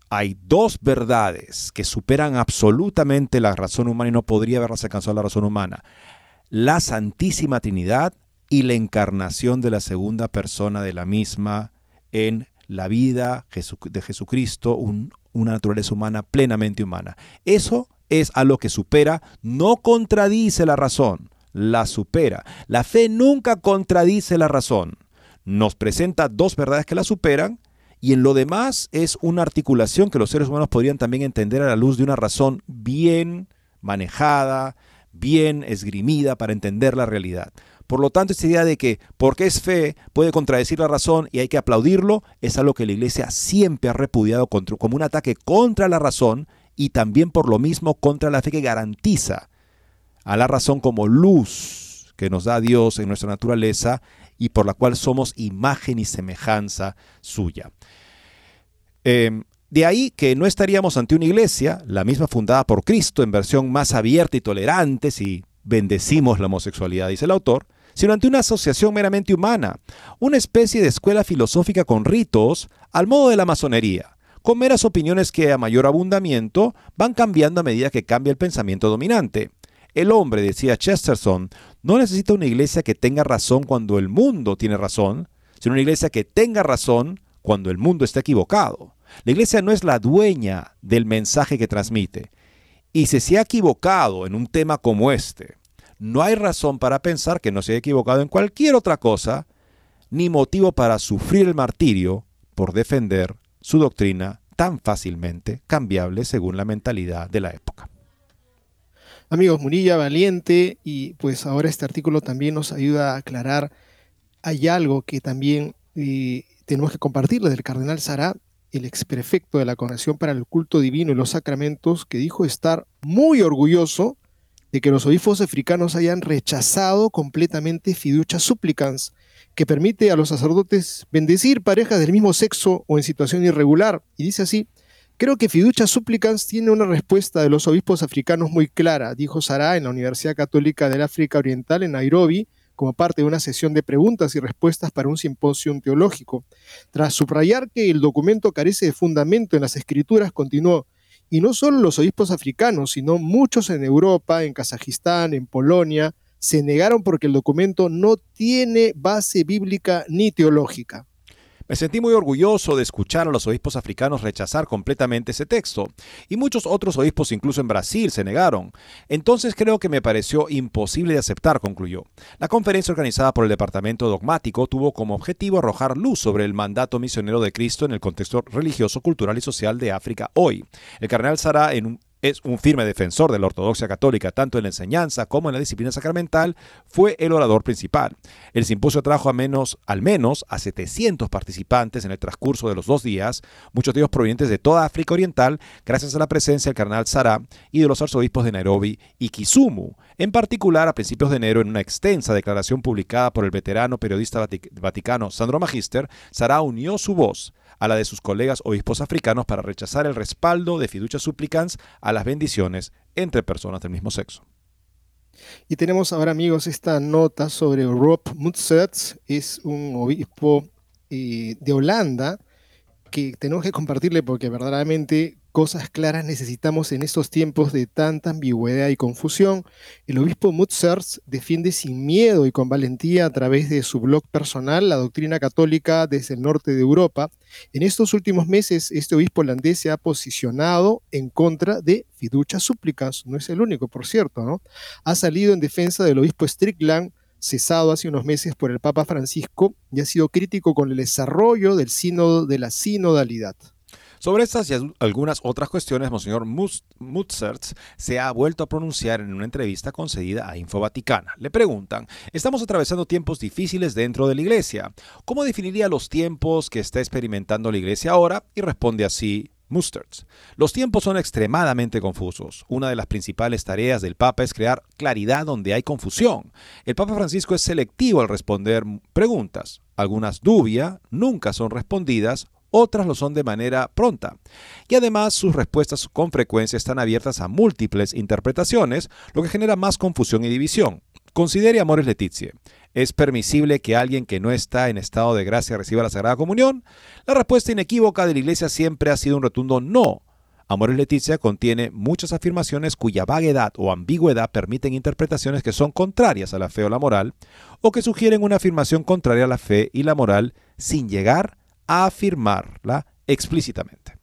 Hay dos verdades que superan absolutamente la razón humana y no podría haberlas alcanzado la razón humana. La Santísima Trinidad y la encarnación de la segunda persona de la misma en la vida de Jesucristo, una naturaleza humana plenamente humana. Eso es a lo que supera, no contradice la razón, la supera. La fe nunca contradice la razón nos presenta dos verdades que la superan y en lo demás es una articulación que los seres humanos podrían también entender a la luz de una razón bien manejada, bien esgrimida para entender la realidad. Por lo tanto, esta idea de que porque es fe puede contradecir la razón y hay que aplaudirlo es algo que la Iglesia siempre ha repudiado como un ataque contra la razón y también por lo mismo contra la fe que garantiza a la razón como luz que nos da Dios en nuestra naturaleza y por la cual somos imagen y semejanza suya. Em, de ahí que no estaríamos ante una iglesia, la misma fundada por Cristo, en versión más abierta y tolerante, si bendecimos la homosexualidad, dice el autor, sino ante una asociación meramente humana, una especie de escuela filosófica con ritos, al modo de la masonería, con meras opiniones que a mayor abundamiento van cambiando a medida que cambia el pensamiento dominante. El hombre, decía Chesterton, no necesita una iglesia que tenga razón cuando el mundo tiene razón, sino una iglesia que tenga razón cuando el mundo está equivocado. La iglesia no es la dueña del mensaje que transmite. Y si se ha equivocado en un tema como este, no hay razón para pensar que no se haya equivocado en cualquier otra cosa, ni motivo para sufrir el martirio por defender su doctrina tan fácilmente cambiable según la mentalidad de la época. Amigos, Munilla valiente y pues ahora este artículo también nos ayuda a aclarar, hay algo que también eh, tenemos que compartirle del cardenal Sará, el exprefecto de la Congregación para el Culto Divino y los Sacramentos, que dijo estar muy orgulloso de que los obispos africanos hayan rechazado completamente fiducia supplicans, que permite a los sacerdotes bendecir parejas del mismo sexo o en situación irregular. Y dice así, Creo que Fiducia Supplicans tiene una respuesta de los obispos africanos muy clara, dijo Sara en la Universidad Católica del África Oriental en Nairobi, como parte de una sesión de preguntas y respuestas para un simposio teológico. Tras subrayar que el documento carece de fundamento en las escrituras, continuó, y no solo los obispos africanos, sino muchos en Europa, en Kazajistán, en Polonia, se negaron porque el documento no tiene base bíblica ni teológica. Me sentí muy orgulloso de escuchar a los obispos africanos rechazar completamente ese texto, y muchos otros obispos incluso en Brasil se negaron. Entonces creo que me pareció imposible de aceptar, concluyó. La conferencia organizada por el Departamento Dogmático tuvo como objetivo arrojar luz sobre el mandato misionero de Cristo en el contexto religioso, cultural y social de África hoy. El cardenal Sara, en un es un firme defensor de la ortodoxia católica tanto en la enseñanza como en la disciplina sacramental, fue el orador principal. El simposio trajo menos, al menos a 700 participantes en el transcurso de los dos días, muchos de ellos provenientes de toda África Oriental, gracias a la presencia del cardenal Sara y de los arzobispos de Nairobi y Kisumu, En particular, a principios de enero, en una extensa declaración publicada por el veterano periodista vaticano Sandro Magister, Sara unió su voz a la de sus colegas obispos africanos para rechazar el respaldo de fiducia supplicans a las bendiciones entre personas del mismo sexo. Y tenemos ahora, amigos, esta nota sobre Rob Mutserts, es un obispo eh, de Holanda que tenemos que compartirle porque verdaderamente cosas claras necesitamos en estos tiempos de tanta ambigüedad y confusión. El obispo Mutzers defiende sin miedo y con valentía a través de su blog personal la doctrina católica desde el norte de Europa. En estos últimos meses, este obispo holandés se ha posicionado en contra de fiducia súplicas. No es el único, por cierto, ¿no? Ha salido en defensa del obispo Strickland, cesado hace unos meses por el Papa Francisco, y ha sido crítico con el desarrollo del sínodo de la sinodalidad. Sobre estas y algunas otras cuestiones, Monseñor Mutzerts se ha vuelto a pronunciar en una entrevista concedida a Info Vaticana. Le preguntan, estamos atravesando tiempos difíciles dentro de la Iglesia. ¿Cómo definiría los tiempos que está experimentando la Iglesia ahora? Y responde así Musterts. Los tiempos son extremadamente confusos. Una de las principales tareas del Papa es crear claridad donde hay confusión. El Papa Francisco es selectivo al responder preguntas. Algunas dubias nunca son respondidas otras lo son de manera pronta. Y además sus respuestas con frecuencia están abiertas a múltiples interpretaciones, lo que genera más confusión y división. Considere Amores Leticia. ¿Es permisible que alguien que no está en estado de gracia reciba la Sagrada Comunión? La respuesta inequívoca de la Iglesia siempre ha sido un rotundo no. Amores Leticia contiene muchas afirmaciones cuya vaguedad o ambigüedad permiten interpretaciones que son contrarias a la fe o la moral, o que sugieren una afirmación contraria a la fe y la moral sin llegar afirmarla explícitamente.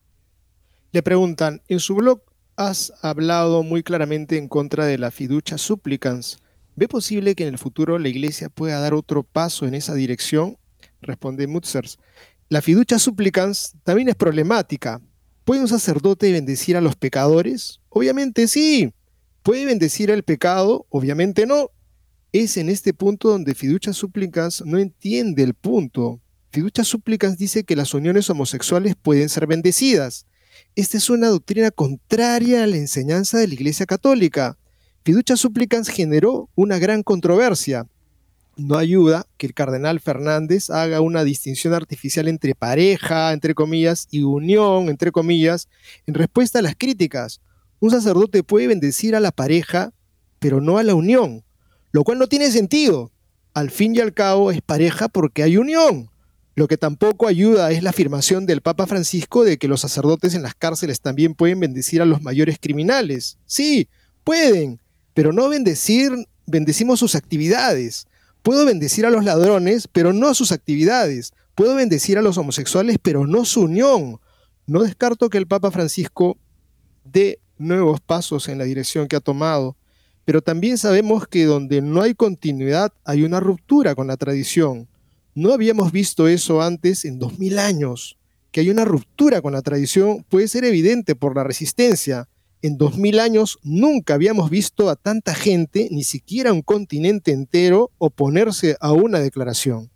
Le preguntan, en su blog has hablado muy claramente en contra de la fiducia supplicans. ¿Ve posible que en el futuro la Iglesia pueda dar otro paso en esa dirección? Responde Mutzers. La fiducia supplicans también es problemática. ¿Puede un sacerdote bendecir a los pecadores? Obviamente sí. ¿Puede bendecir al pecado? Obviamente no. Es en este punto donde fiducia supplicans no entiende el punto. Fiducia Súplicas dice que las uniones homosexuales pueden ser bendecidas. Esta es una doctrina contraria a la enseñanza de la Iglesia Católica. Fiducia Súplicas generó una gran controversia. No ayuda que el cardenal Fernández haga una distinción artificial entre pareja, entre comillas, y unión, entre comillas, en respuesta a las críticas. Un sacerdote puede bendecir a la pareja, pero no a la unión, lo cual no tiene sentido. Al fin y al cabo es pareja porque hay unión. Lo que tampoco ayuda es la afirmación del Papa Francisco de que los sacerdotes en las cárceles también pueden bendecir a los mayores criminales. Sí, pueden, pero no bendecir, bendecimos sus actividades. Puedo bendecir a los ladrones, pero no sus actividades. Puedo bendecir a los homosexuales, pero no su unión. No descarto que el Papa Francisco dé nuevos pasos en la dirección que ha tomado, pero también sabemos que donde no hay continuidad hay una ruptura con la tradición. No habíamos visto eso antes en 2000 años. Que hay una ruptura con la tradición puede ser evidente por la resistencia. En 2000 años nunca habíamos visto a tanta gente, ni siquiera un continente entero, oponerse a una declaración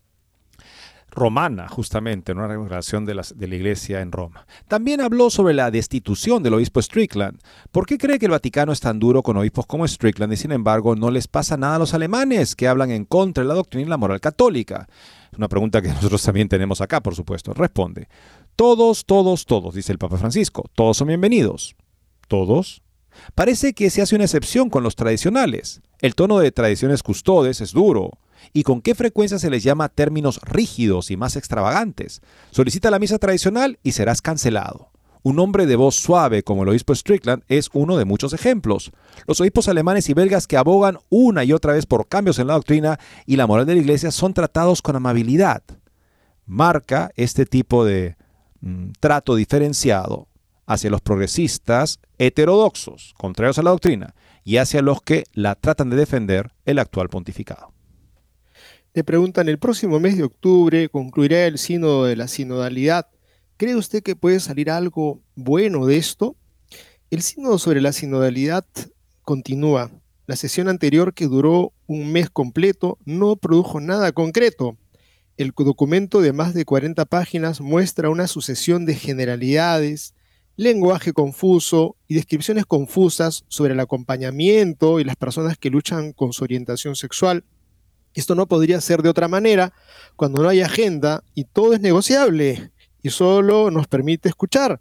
romana, justamente, en una declaración de de la, Iglesia en Roma. También habló sobre la destitución del obispo Strickland. ¿Por qué cree que el Vaticano es tan duro con obispos como Strickland y sin embargo no les pasa nada a los alemanes que hablan en contra de la doctrina y la moral católica? Es una pregunta que nosotros también tenemos acá, por supuesto. Responde. Todos, todos, todos, dice el Papa Francisco. Todos son bienvenidos. ¿Todos? Parece que se hace una excepción con los tradicionales. El tono de tradiciones custodes es duro. ¿Y con qué frecuencia se les llama términos rígidos y más extravagantes? Solicita la misa tradicional y serás cancelado. Un hombre de voz suave como el obispo Strickland es uno de muchos ejemplos. Los obispos alemanes y belgas que abogan una y otra vez por cambios en la doctrina y la moral de la iglesia son tratados con amabilidad. Marca este tipo de mm, trato diferenciado hacia los progresistas heterodoxos, contrarios a la doctrina, y hacia los que la tratan de defender el actual pontificado. Le preguntan, el próximo mes de octubre concluirá el sínodo de la sinodalidad ¿Cree usted que puede salir algo bueno de esto? El sínodo sobre la sinodalidad continúa. La sesión anterior, que duró un mes completo, no produjo nada concreto. El documento de más de 40 páginas muestra una sucesión de generalidades, lenguaje confuso y descripciones confusas sobre el acompañamiento y las personas que luchan con su orientación sexual. Esto no podría ser de otra manera cuando no hay agenda y todo es negociable y solo nos permite escuchar.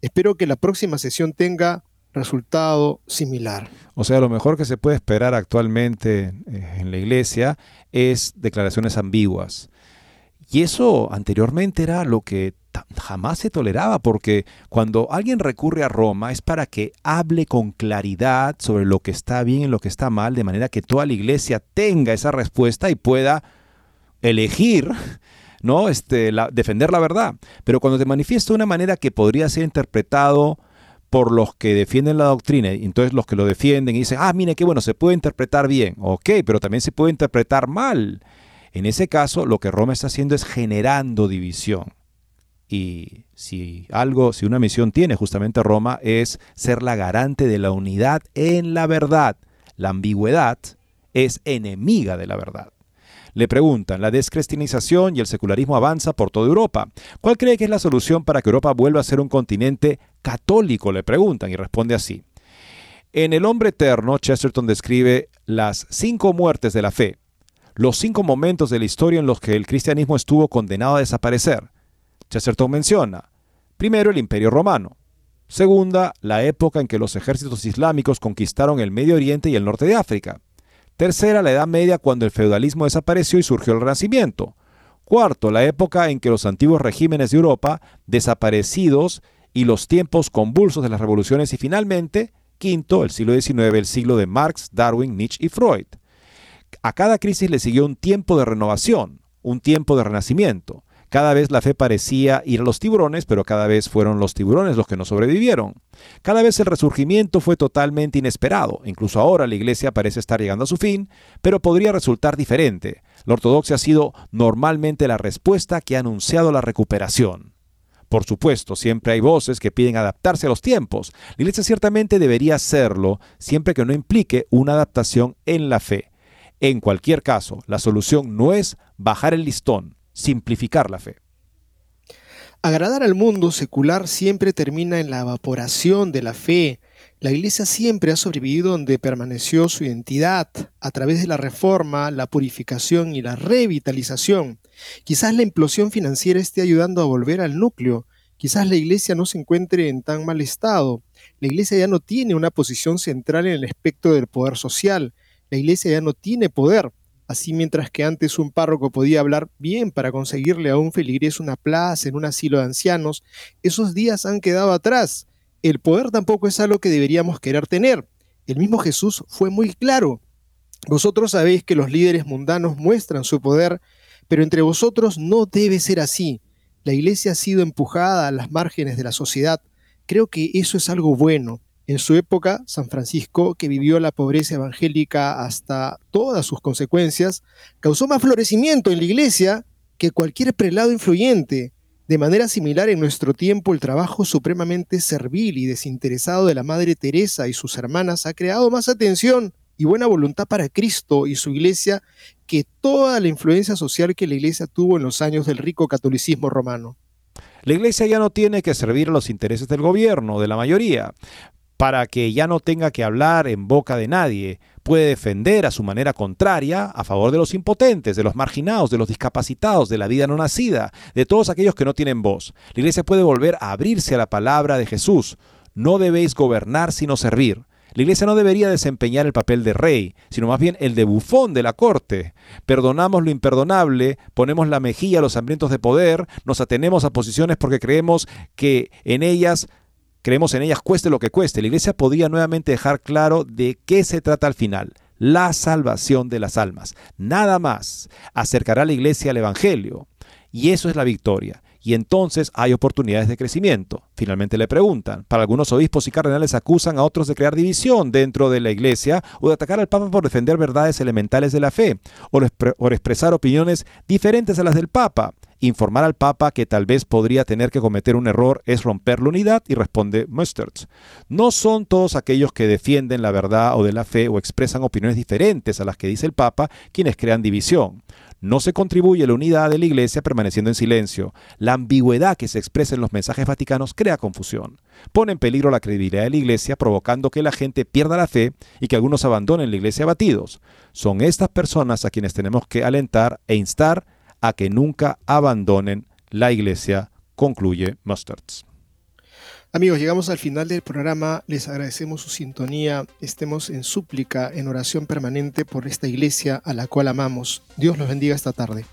Espero que la próxima sesión tenga resultado similar. O sea, lo mejor que se puede esperar actualmente eh, en la iglesia es declaraciones ambiguas. Y eso anteriormente era lo que jamás se toleraba, porque cuando alguien recurre a Roma es para que hable con claridad sobre lo que está bien y lo que está mal, de manera que toda la iglesia tenga esa respuesta y pueda elegir ¿no? Este, defender la verdad. Pero cuando te manifiesta de una manera que podría ser interpretado por los que defienden la doctrina, y entonces los que lo defienden y dicen, ah, mire, qué bueno, se puede interpretar bien, ok, pero también se puede interpretar mal. En ese caso, lo que Roma está haciendo es generando división. Y si algo, si una misión tiene justamente Roma, es ser la garante de la unidad en la verdad. La ambigüedad es enemiga de la verdad. Le preguntan, la descristianización y el secularismo avanza por toda Europa. ¿Cuál cree que es la solución para que Europa vuelva a ser un continente católico? Le preguntan y responde así. En El hombre eterno, Chesterton describe las cinco muertes de la fe, los cinco momentos de la historia en los que el cristianismo estuvo condenado a desaparecer. Chesterton menciona, primero el imperio romano, segunda, la época en que los ejércitos islámicos conquistaron el Medio Oriente y el norte de África, Tercera, la Edad Media cuando el feudalismo desapareció y surgió el Renacimiento. Cuarto, la época en que los antiguos regímenes de Europa desaparecidos y los tiempos convulsos de las revoluciones y finalmente, quinto, el siglo XIX, el siglo de Marx, Darwin, Nietzsche y Freud. A cada crisis le siguió un tiempo de renovación, un tiempo de renacimiento. Cada vez la fe parecía ir a los tiburones, pero cada vez fueron los tiburones los que no sobrevivieron. Cada vez el resurgimiento fue totalmente inesperado. Incluso ahora la iglesia parece estar llegando a su fin, pero podría resultar diferente. La ortodoxia ha sido normalmente la respuesta que ha anunciado la recuperación. Por supuesto, siempre hay voces que piden adaptarse a los tiempos. La iglesia ciertamente debería hacerlo, siempre que no implique una adaptación en la fe. En cualquier caso, la solución no es bajar el listón, simplificar la fe. Agradar al mundo secular siempre termina en la evaporación de la fe. La Iglesia siempre ha sobrevivido donde permaneció su identidad, a través de la reforma, la purificación y la revitalización. Quizás la implosión financiera esté ayudando a volver al núcleo. Quizás la Iglesia no se encuentre en tan mal estado. La Iglesia ya no tiene una posición central en el espectro del poder social. La Iglesia ya no tiene poder. Así mientras que antes un párroco podía hablar bien para conseguirle a un feligrés una plaza en un asilo de ancianos, esos días han quedado atrás. El poder tampoco es algo que deberíamos querer tener. El mismo Jesús fue muy claro. Vosotros sabéis que los líderes mundanos muestran su poder, pero entre vosotros no debe ser así. La iglesia ha sido empujada a las márgenes de la sociedad. Creo que eso es algo bueno. En su época, San Francisco, que vivió la pobreza evangélica hasta todas sus consecuencias, causó más florecimiento en la iglesia que cualquier prelado influyente. De manera similar, en nuestro tiempo, el trabajo supremamente servil y desinteresado de la Madre Teresa y sus hermanas ha creado más atención y buena voluntad para Cristo y su iglesia que toda la influencia social que la iglesia tuvo en los años del rico catolicismo romano. La iglesia ya no tiene que servir a los intereses del gobierno, de la mayoría para que ya no tenga que hablar en boca de nadie. Puede defender a su manera contraria a favor de los impotentes, de los marginados, de los discapacitados, de la vida no nacida, de todos aquellos que no tienen voz. La iglesia puede volver a abrirse a la palabra de Jesús. No debéis gobernar sino servir. La iglesia no debería desempeñar el papel de rey, sino más bien el de bufón de la corte. Perdonamos lo imperdonable, ponemos la mejilla a los hambrientos de poder, nos atenemos a posiciones porque creemos que en ellas creemos en ellas cueste lo que cueste. La iglesia podría nuevamente dejar claro de qué se trata al final. La salvación de las almas. Nada más acercará a la iglesia al Evangelio. Y eso es la victoria. Y entonces hay oportunidades de crecimiento. Finalmente le preguntan. Para algunos obispos y cardenales acusan a otros de crear división dentro de la iglesia o de atacar al Papa por defender verdades elementales de la fe o por expresar opiniones diferentes a las del Papa. Informar al Papa que tal vez podría tener que cometer un error es romper la unidad y responde Mustertz. No son todos aquellos que defienden la verdad o de la fe o expresan opiniones diferentes a las que dice el Papa quienes crean división. No se contribuye a la unidad de la Iglesia permaneciendo en silencio. La ambigüedad que se expresa en los mensajes vaticanos crea confusión. Pone en peligro la credibilidad de la Iglesia, provocando que la gente pierda la fe y que algunos abandonen la Iglesia abatidos. Son estas personas a quienes tenemos que alentar e instar a que nunca abandonen la Iglesia, concluye Mustards. Amigos, llegamos al final del programa. Les agradecemos su sintonía. Estemos en súplica, en oración permanente por esta iglesia a la cual amamos. Dios los bendiga esta tarde.